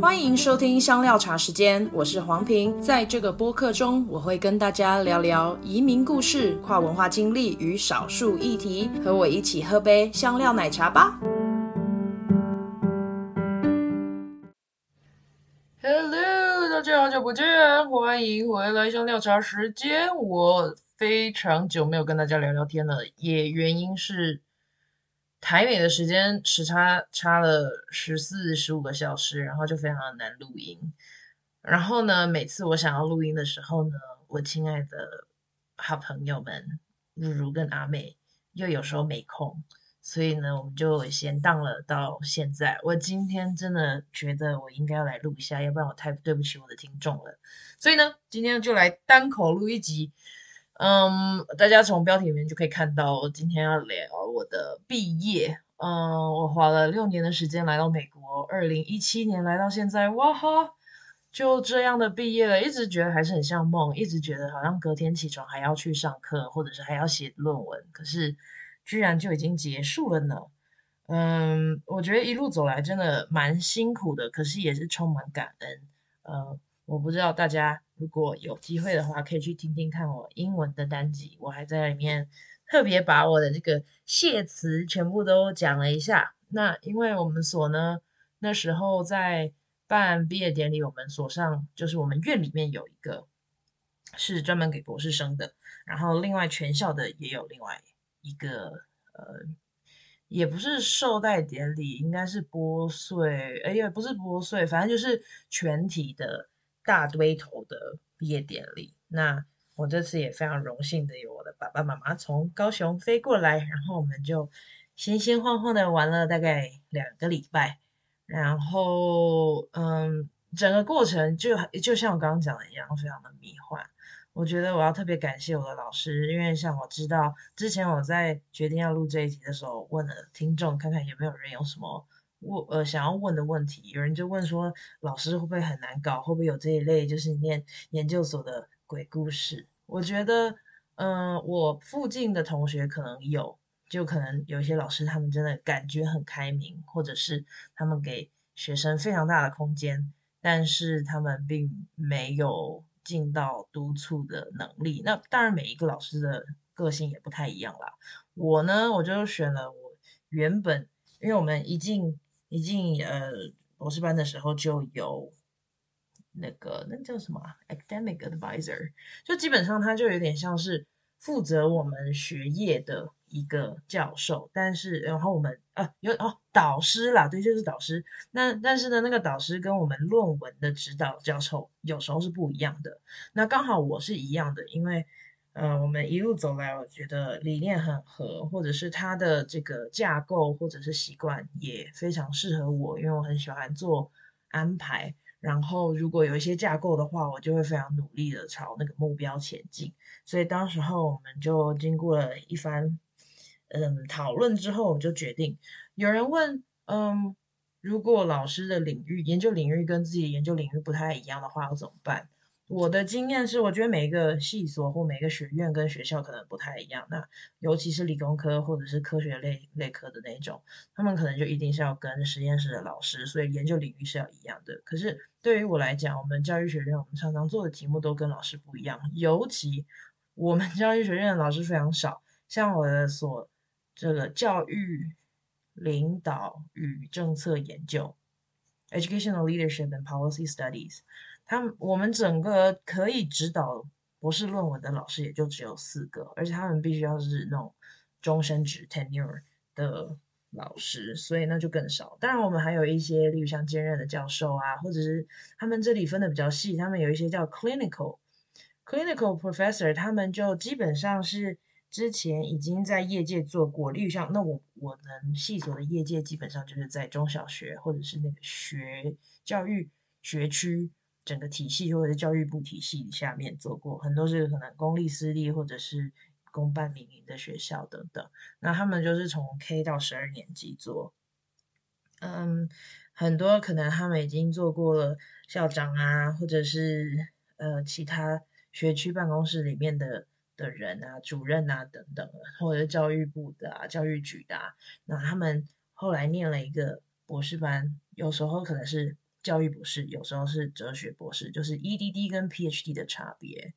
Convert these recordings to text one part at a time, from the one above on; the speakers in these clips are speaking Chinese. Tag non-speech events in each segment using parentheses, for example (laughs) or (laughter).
欢迎收听香料茶时间，我是黄平。在这个播客中，我会跟大家聊聊移民故事、跨文化经历与少数议题。和我一起喝杯香料奶茶吧。Hello，大家好久不见，欢迎回来香料茶时间。我非常久没有跟大家聊聊天了，也原因是。台美的时间时差差了十四十五个小时，然后就非常的难录音。然后呢，每次我想要录音的时候呢，我亲爱的好朋友们如如跟阿美又有时候没空，所以呢，我们就先当了到现在。我今天真的觉得我应该要来录一下，要不然我太对不起我的听众了。所以呢，今天就来单口录一集。嗯，大家从标题里面就可以看到，我今天要聊我的毕业。嗯，我花了六年的时间来到美国，二零一七年来到现在，哇哈，就这样的毕业了。一直觉得还是很像梦，一直觉得好像隔天起床还要去上课，或者是还要写论文，可是居然就已经结束了呢。嗯，我觉得一路走来真的蛮辛苦的，可是也是充满感恩。嗯。我不知道大家如果有机会的话，可以去听听看我英文的单集，我还在里面特别把我的这个谢词全部都讲了一下。那因为我们所呢，那时候在办毕业典礼，我们所上就是我们院里面有一个是专门给博士生的，然后另外全校的也有另外一个，呃，也不是授带典礼，应该是拨穗，哎呀，不是拨穗，反正就是全体的。大堆头的毕业典礼，那我这次也非常荣幸的有我的爸爸妈妈从高雄飞过来，然后我们就闲闲晃晃的玩了大概两个礼拜，然后嗯，整个过程就就像我刚刚讲的一样，非常的迷幻。我觉得我要特别感谢我的老师，因为像我知道之前我在决定要录这一集的时候，问了听众看看有没有人有什么。问呃想要问的问题，有人就问说，老师会不会很难搞？会不会有这一类就是念研究所的鬼故事？我觉得，嗯、我附近的同学可能有，就可能有一些老师他们真的感觉很开明，或者是他们给学生非常大的空间，但是他们并没有尽到督促的能力。那当然，每一个老师的个性也不太一样啦。我呢，我就选了我原本，因为我们一进。一进呃博士班的时候就有那个那叫什么 academic advisor，就基本上他就有点像是负责我们学业的一个教授，但是然后我们啊有哦导师啦，对，就是导师。那但是呢，那个导师跟我们论文的指导教授有时候是不一样的。那刚好我是一样的，因为。呃，我们一路走来，我觉得理念很合，或者是他的这个架构或者是习惯也非常适合我，因为我很喜欢做安排。然后如果有一些架构的话，我就会非常努力的朝那个目标前进。所以当时候我们就经过了一番嗯讨论之后，我们就决定。有人问，嗯，如果老师的领域研究领域跟自己的研究领域不太一样的话，要怎么办？我的经验是，我觉得每一个系所或每一个学院跟学校可能不太一样。那尤其是理工科或者是科学类类科的那种，他们可能就一定是要跟实验室的老师，所以研究领域是要一样的。可是对于我来讲，我们教育学院我们常常做的题目都跟老师不一样，尤其我们教育学院的老师非常少。像我的所这个教育领导与政策研究 （Educational Leadership and Policy Studies）。他们我们整个可以指导博士论文的老师也就只有四个，而且他们必须要是那种终身职 tenure 的老师，所以那就更少。当然，我们还有一些，例如像兼任的教授啊，或者是他们这里分的比较细，他们有一些叫 clinical clinical professor，他们就基本上是之前已经在业界做过，例如像那我我们系所的业界基本上就是在中小学或者是那个学教育学区。整个体系或者教育部体系下面做过很多是可能公立私立或者是公办民营的学校等等，那他们就是从 K 到十二年级做，嗯，很多可能他们已经做过了校长啊，或者是呃其他学区办公室里面的的人啊，主任啊等等，或者是教育部的啊，教育局的啊，那他们后来念了一个博士班，有时候可能是。教育博士，有时候是哲学博士，就是 EDD 跟 PhD 的差别。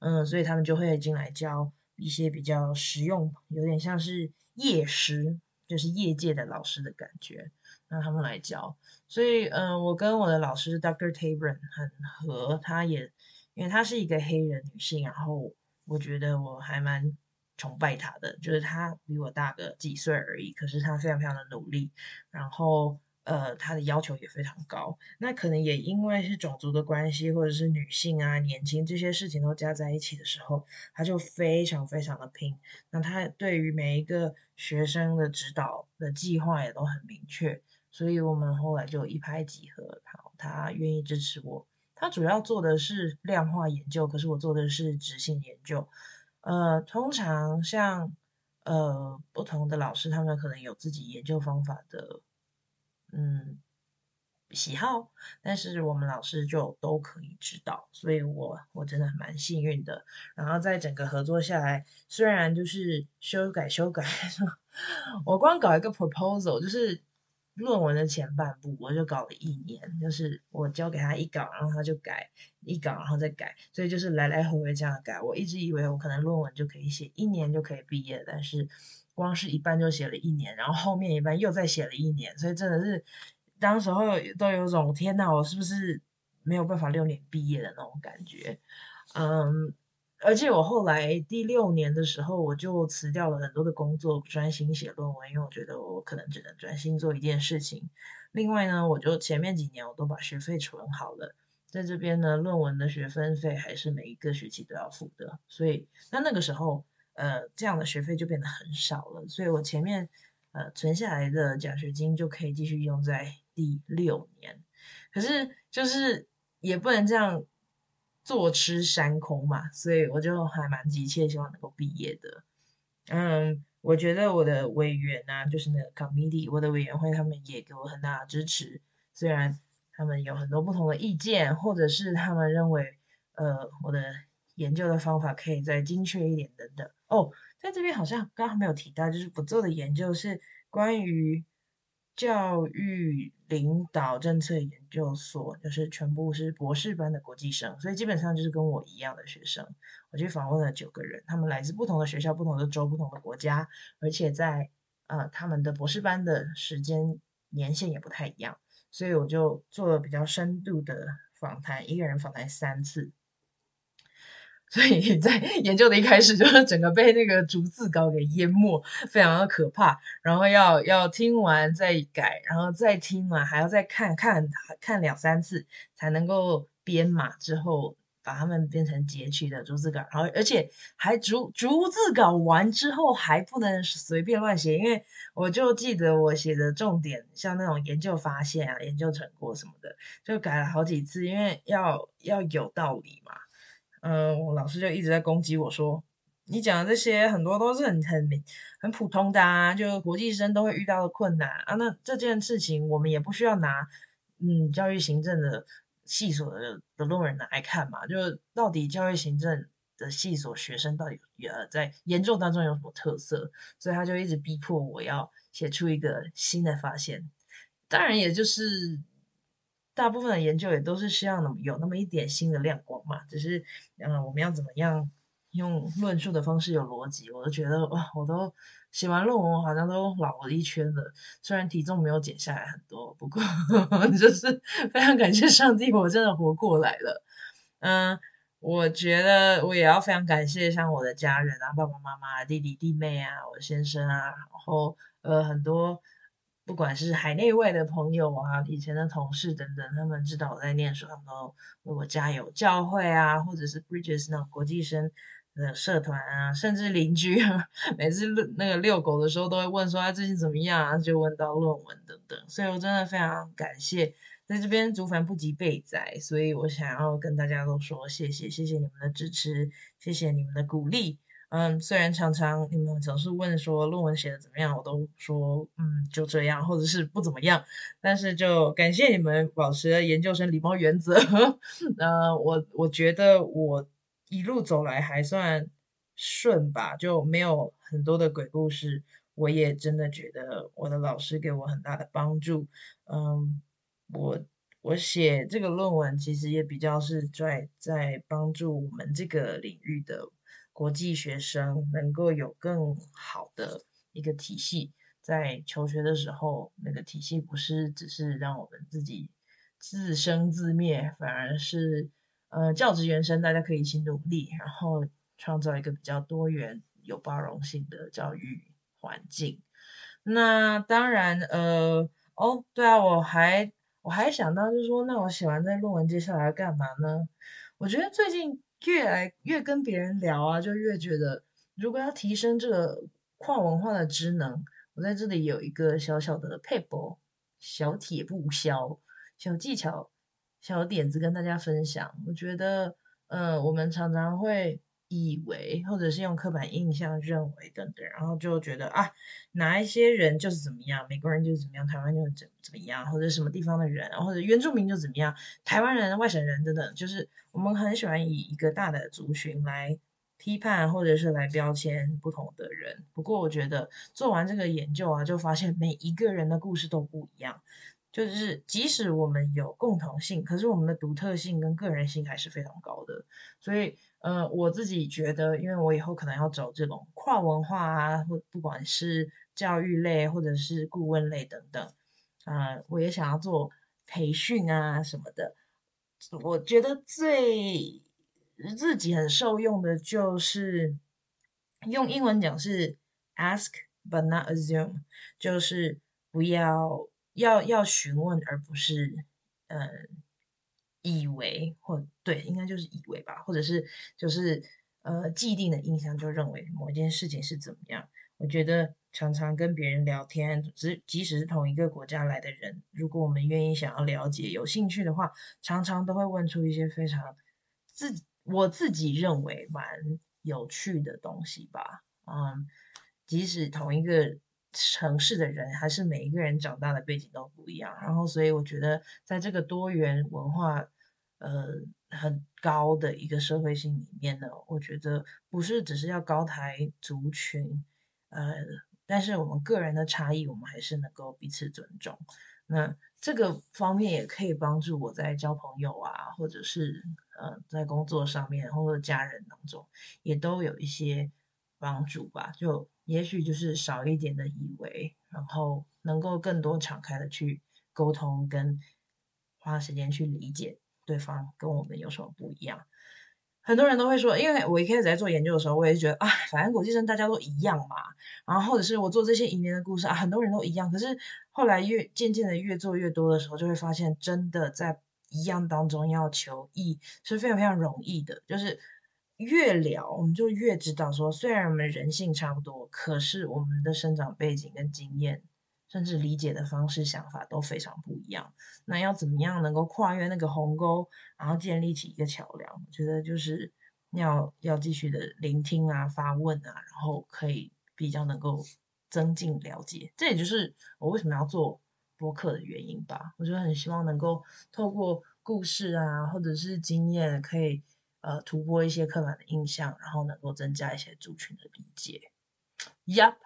嗯，所以他们就会进来教一些比较实用，有点像是业师，就是业界的老师的感觉，让他们来教。所以，嗯，我跟我的老师 Dr. Tabron 很合，她也因为她是一个黑人女性，然后我觉得我还蛮。崇拜他的，就是他比我大个几岁而已，可是他非常非常的努力，然后呃，他的要求也非常高。那可能也因为是种族的关系，或者是女性啊、年轻这些事情都加在一起的时候，他就非常非常的拼。那他对于每一个学生的指导的计划也都很明确，所以我们后来就一拍即合。好，他愿意支持我。他主要做的是量化研究，可是我做的是质性研究。呃，通常像呃不同的老师，他们可能有自己研究方法的嗯喜好，但是我们老师就都可以指导，所以我我真的蛮幸运的。然后在整个合作下来，虽然就是修改修改，(laughs) 我光搞一个 proposal 就是。论文的前半部我就搞了一年，就是我交给他一稿，然后他就改一稿，然后再改，所以就是来来回回这样改。我一直以为我可能论文就可以写一年就可以毕业，但是光是一半就写了一年，然后后面一半又再写了一年，所以真的是当时候都有种天哪，我是不是没有办法六年毕业的那种感觉？嗯。而且我后来第六年的时候，我就辞掉了很多的工作，专心写论文，因为我觉得我可能只能专心做一件事情。另外呢，我就前面几年我都把学费存好了，在这边呢，论文的学分费还是每一个学期都要付的，所以那那个时候，呃，这样的学费就变得很少了，所以我前面呃存下来的奖学金就可以继续用在第六年。可是就是也不能这样。坐吃山空嘛，所以我就还蛮急切希望能够毕业的。嗯，我觉得我的委员啊，就是那个 committee，我的委员会，他们也给我很大的支持。虽然他们有很多不同的意见，或者是他们认为，呃，我的研究的方法可以再精确一点等等。哦，在这边好像刚刚没有提到，就是我做的研究是关于。教育领导政策研究所，就是全部是博士班的国际生，所以基本上就是跟我一样的学生。我去访问了九个人，他们来自不同的学校、不同的州、不同的国家，而且在呃他们的博士班的时间年限也不太一样，所以我就做了比较深度的访谈，一个人访谈三次。所以在研究的一开始，就是整个被那个逐字稿给淹没，非常的可怕。然后要要听完再改，然后再听完还要再看看看两三次，才能够编码之后把它们变成截取的逐字稿。然后而且还逐逐字稿完之后还不能随便乱写，因为我就记得我写的重点，像那种研究发现啊、研究成果什么的，就改了好几次，因为要要有道理嘛。嗯，我老师就一直在攻击我说，你讲的这些很多都是很很很普通的啊，就国际生都会遇到的困难啊。那这件事情我们也不需要拿嗯教育行政的系所的的论文来看嘛，就到底教育行政的系所学生到底呃在研究当中有什么特色？所以他就一直逼迫我要写出一个新的发现，当然也就是。大部分的研究也都是希望能有那么一点新的亮光嘛，只是，嗯，我们要怎么样用论述的方式有逻辑？我都觉得哇，我都写完论文，好像都老了一圈了。虽然体重没有减下来很多，不过 (laughs) 就是非常感谢上帝，我真的活过来了。嗯，我觉得我也要非常感谢像我的家人啊，爸爸妈妈、弟弟弟妹啊，我先生啊，然后呃很多。不管是海内外的朋友啊，以前的同事等等，他们知道我在念书，他们都为我加油。教会啊，或者是 Bridges 那种国际生的社团啊，甚至邻居啊，每次那个遛狗的时候都会问说他最近怎么样啊，就问到论文等等。所以我真的非常感谢，在这边族繁不及备载，所以我想要跟大家都说谢谢，谢谢你们的支持，谢谢你们的鼓励。嗯，虽然常常你们总是问说论文写的怎么样，我都说嗯就这样，或者是不怎么样，但是就感谢你们保持了研究生礼貌原则。(laughs) 呃，我我觉得我一路走来还算顺吧，就没有很多的鬼故事。我也真的觉得我的老师给我很大的帮助。嗯，我我写这个论文其实也比较是在在帮助我们这个领域的国际学生能够有更好的一个体系，在求学的时候，那个体系不是只是让我们自己自生自灭，反而是呃教职员生大家可以一起努力，然后创造一个比较多元、有包容性的教育环境。那当然，呃，哦，对啊，我还。我还想到，就是说，那我写完这论文，接下来要干嘛呢？我觉得最近越来越跟别人聊啊，就越觉得，如果要提升这个跨文化的职能，我在这里有一个小小的配博，小铁布消小技巧、小点子跟大家分享。我觉得，嗯、呃，我们常常会。以为，或者是用刻板印象认为等等，然后就觉得啊，哪一些人就是怎么样，美国人就是怎么样，台湾就是怎怎么样，或者什么地方的人，或者原住民就怎么样，台湾人、外省人等等，就是我们很喜欢以一个大的族群来批判，或者是来标签不同的人。不过我觉得做完这个研究啊，就发现每一个人的故事都不一样，就是即使我们有共同性，可是我们的独特性跟个人性还是非常高的，所以。呃，我自己觉得，因为我以后可能要走这种跨文化啊，或不管是教育类或者是顾问类等等，啊、我也想要做培训啊什么的。我觉得最自己很受用的就是用英文讲是 ask but not assume，就是不要要要询问而不是嗯。以为或对，应该就是以为吧，或者是就是呃既定的印象，就认为某一件事情是怎么样。我觉得常常跟别人聊天，即即使是同一个国家来的人，如果我们愿意想要了解、有兴趣的话，常常都会问出一些非常自我自己认为蛮有趣的东西吧。嗯，即使同一个城市的人，还是每一个人长大的背景都不一样。然后，所以我觉得在这个多元文化。呃，很高的一个社会性里面呢，我觉得不是只是要高抬族群，呃，但是我们个人的差异，我们还是能够彼此尊重。那这个方面也可以帮助我在交朋友啊，或者是呃在工作上面，或者家人当中，也都有一些帮助吧。就也许就是少一点的以为，然后能够更多敞开的去沟通，跟花时间去理解。对方跟我们有什么不一样？很多人都会说，因为我一开始在做研究的时候，我也觉得啊，反正国际生大家都一样嘛。然后或者是我做这些移民的故事啊，很多人都一样。可是后来越渐渐的越做越多的时候，就会发现，真的在一样当中要求异是非常非常容易的。就是越聊，我们就越知道说，虽然我们人性差不多，可是我们的生长背景跟经验。甚至理解的方式、想法都非常不一样。那要怎么样能够跨越那个鸿沟，然后建立起一个桥梁？我觉得就是要要继续的聆听啊、发问啊，然后可以比较能够增进了解。这也就是我为什么要做播客的原因吧。我觉得很希望能够透过故事啊，或者是经验，可以呃突破一些刻板的印象，然后能够增加一些族群的理解。Yep。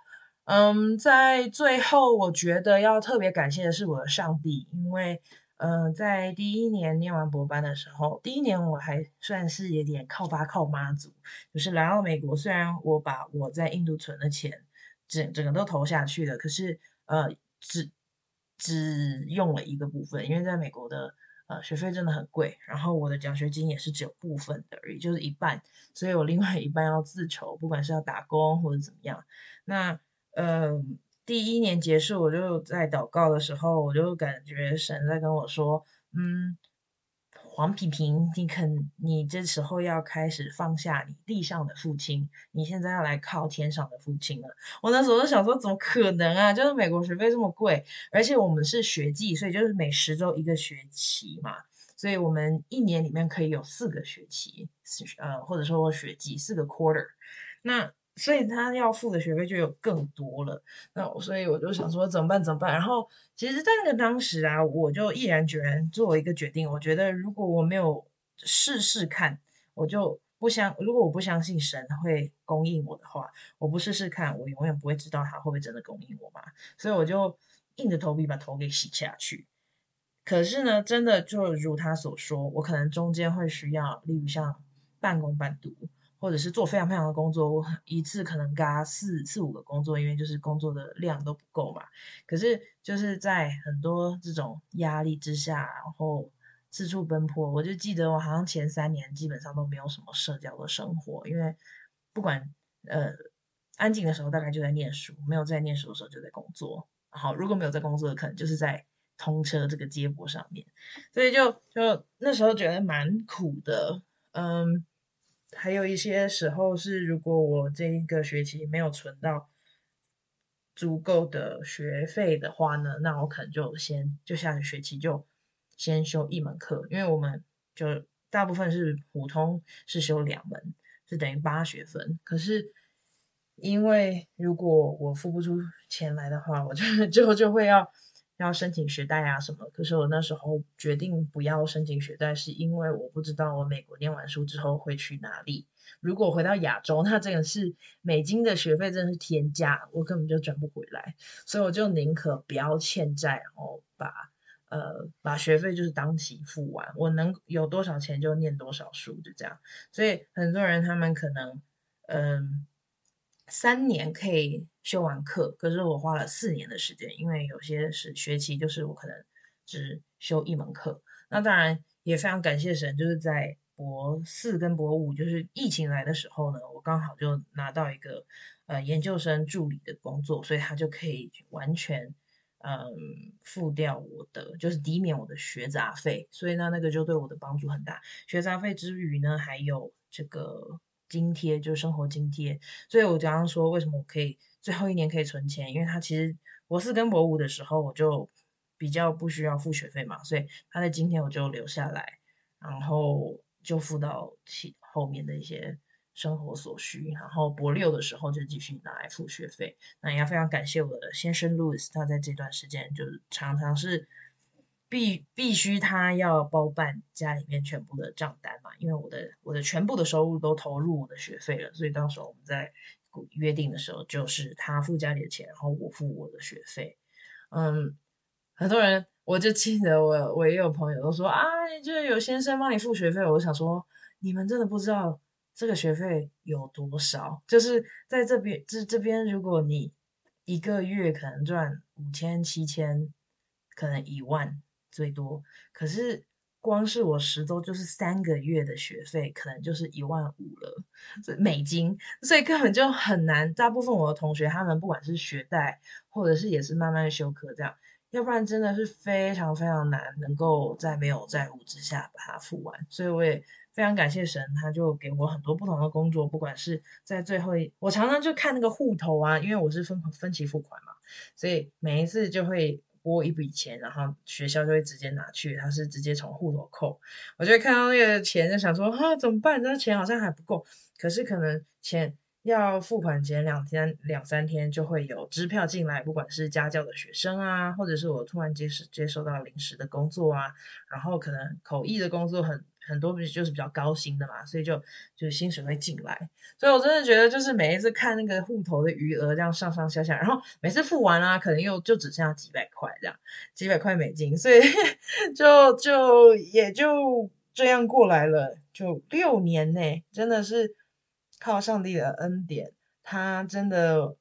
嗯，在最后，我觉得要特别感谢的是我的上帝，因为，嗯，在第一年念完博班的时候，第一年我还算是有点靠爸靠妈族，就是来到美国，虽然我把我在印度存的钱整整个都投下去了，可是，呃，只只用了一个部分，因为在美国的呃学费真的很贵，然后我的奖学金也是只有部分的而已，就是一半，所以我另外一半要自筹，不管是要打工或者怎么样，那。呃，第一年结束，我就在祷告的时候，我就感觉神在跟我说：“嗯，黄萍萍，你肯，你这时候要开始放下你地上的父亲，你现在要来靠天上的父亲了。”我那时候就想说：“怎么可能啊？就是美国学费这么贵，而且我们是学季，所以就是每十周一个学期嘛，所以我们一年里面可以有四个学期，呃，或者说学季四个 quarter，那。”所以他要付的学费就有更多了，那所以我就想说怎么办怎么办？然后其实，在那个当时啊，我就毅然决然做了一个决定。我觉得如果我没有试试看，我就不相。如果我不相信神会供应我的话，我不试试看，我永远不会知道他会不会真的供应我嘛。所以我就硬着头皮把头给洗下去。可是呢，真的就如他所说，我可能中间会需要，例如像半工半读，或者是做非常非常的工作，我一次可能嘎四四五个工作，因为就是工作的量都不够嘛。可是就是在很多这种压力之下，然后四处奔波，我就记得我好像前三年基本上都没有什么社交的生活，因为不管呃安静的时候大概就在念书，没有在念书的时候就在工作。好，如果没有在工作，可能就是在。通车这个接驳上面，所以就就那时候觉得蛮苦的，嗯，还有一些时候是，如果我这一个学期没有存到足够的学费的话呢，那我可能就先就下个学期就先修一门课，因为我们就大部分是普通是修两门，是等于八学分，可是因为如果我付不出钱来的话，我就 (laughs) 就就会要。要申请学贷啊什么？可是我那时候决定不要申请学贷，是因为我不知道我美国念完书之后会去哪里。如果回到亚洲，那这个是美金的学费真的是天价，我根本就赚不回来。所以我就宁可不要欠债，然后把呃把学费就是当期付完，我能有多少钱就念多少书，就这样。所以很多人他们可能嗯。三年可以修完课，可是我花了四年的时间，因为有些是学期，就是我可能只修一门课。那当然也非常感谢神，就是在博四跟博五，就是疫情来的时候呢，我刚好就拿到一个呃研究生助理的工作，所以他就可以完全嗯付掉我的，就是抵免我的学杂费。所以呢，那个就对我的帮助很大。学杂费之余呢，还有这个。津贴就是生活津贴，所以我刚刚说为什么我可以最后一年可以存钱，因为他其实博四跟博五的时候我就比较不需要付学费嘛，所以他的津贴我就留下来，然后就付到其后面的一些生活所需，然后博六的时候就继续拿来付学费。那也要非常感谢我的先生 Louis，他在这段时间就是常常是。必必须他要包办家里面全部的账单嘛，因为我的我的全部的收入都投入我的学费了，所以到时候我们在约定的时候，就是他付家里的钱，然后我付我的学费。嗯，很多人我就记得我我也有朋友都说啊，就是有先生帮你付学费，我想说你们真的不知道这个学费有多少，就是在这边这这边，如果你一个月可能赚五千七千，可能一万。最多，可是光是我十周就是三个月的学费，可能就是一万五了，所以美金，所以根本就很难。大部分我的同学，他们不管是学贷，或者是也是慢慢修课这样，要不然真的是非常非常难，能够在没有债务之下把它付完。所以我也非常感谢神，他就给我很多不同的工作，不管是在最后一，我常常就看那个户头啊，因为我是分分期付款嘛，所以每一次就会。拨一笔钱，然后学校就会直接拿去，他是直接从户头扣。我就会看到那个钱，就想说啊，怎么办？这钱好像还不够。可是可能钱要付款前两天、两三天就会有支票进来，不管是家教的学生啊，或者是我突然接接收到临时的工作啊，然后可能口译的工作很。很多不是就是比较高薪的嘛，所以就就是薪水会进来，所以我真的觉得就是每一次看那个户头的余额这样上上下下，然后每次付完啊，可能又就只剩下几百块这样，几百块美金，所以 (laughs) 就就也就这样过来了，就六年内真的是靠上帝的恩典，他真的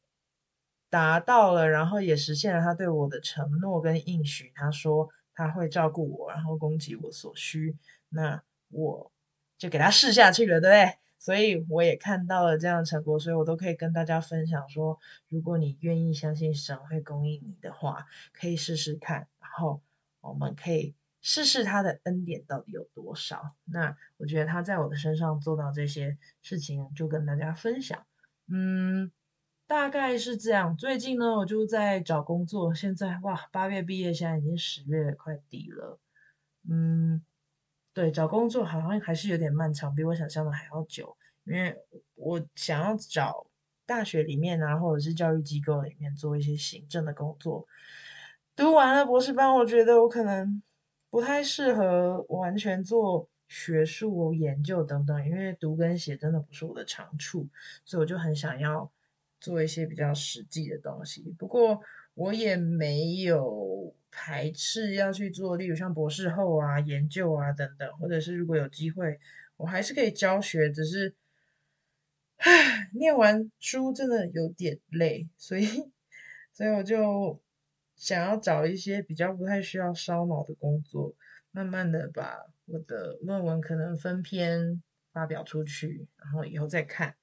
达到了，然后也实现了他对我的承诺跟应许，他说他会照顾我，然后供给我所需，那。我就给他试下去了，对不对？所以我也看到了这样的成果，所以我都可以跟大家分享说，如果你愿意相信神会供应你的话，可以试试看，然后我们可以试试他的恩典到底有多少。那我觉得他在我的身上做到这些事情，就跟大家分享。嗯，大概是这样。最近呢，我就在找工作。现在哇，八月毕业，现在已经十月快底了。嗯。对，找工作好像还是有点漫长，比我想象的还要久。因为我想要找大学里面啊，或者是教育机构里面做一些行政的工作。读完了博士班，我觉得我可能不太适合完全做学术研究等等，因为读跟写真的不是我的长处，所以我就很想要做一些比较实际的东西。不过我也没有排斥要去做，例如像博士后啊、研究啊等等，或者是如果有机会，我还是可以教学，只是，唉，念完书真的有点累，所以，所以我就想要找一些比较不太需要烧脑的工作，慢慢的把我的论文可能分篇发表出去，然后以后再看。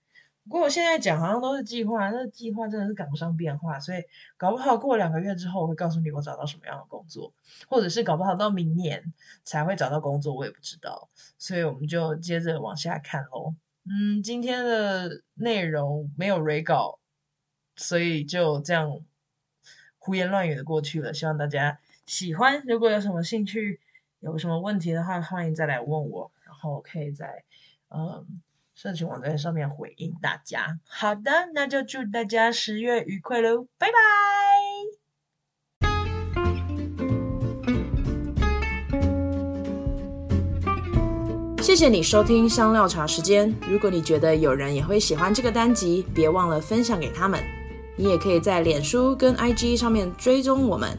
不过我现在讲好像都是计划，那计划真的是赶不上变化，所以搞不好过两个月之后我会告诉你我找到什么样的工作，或者是搞不好到明年才会找到工作，我也不知道。所以我们就接着往下看喽。嗯，今天的内容没有 re 稿，所以就这样胡言乱语的过去了。希望大家喜欢，如果有什么兴趣、有什么问题的话，欢迎再来问我，然后可以再嗯。社群网站上面回应大家。好的，那就祝大家十月愉快喽，拜拜！谢谢你收听香料茶时间。如果你觉得有人也会喜欢这个单集，别忘了分享给他们。你也可以在脸书跟 IG 上面追踪我们。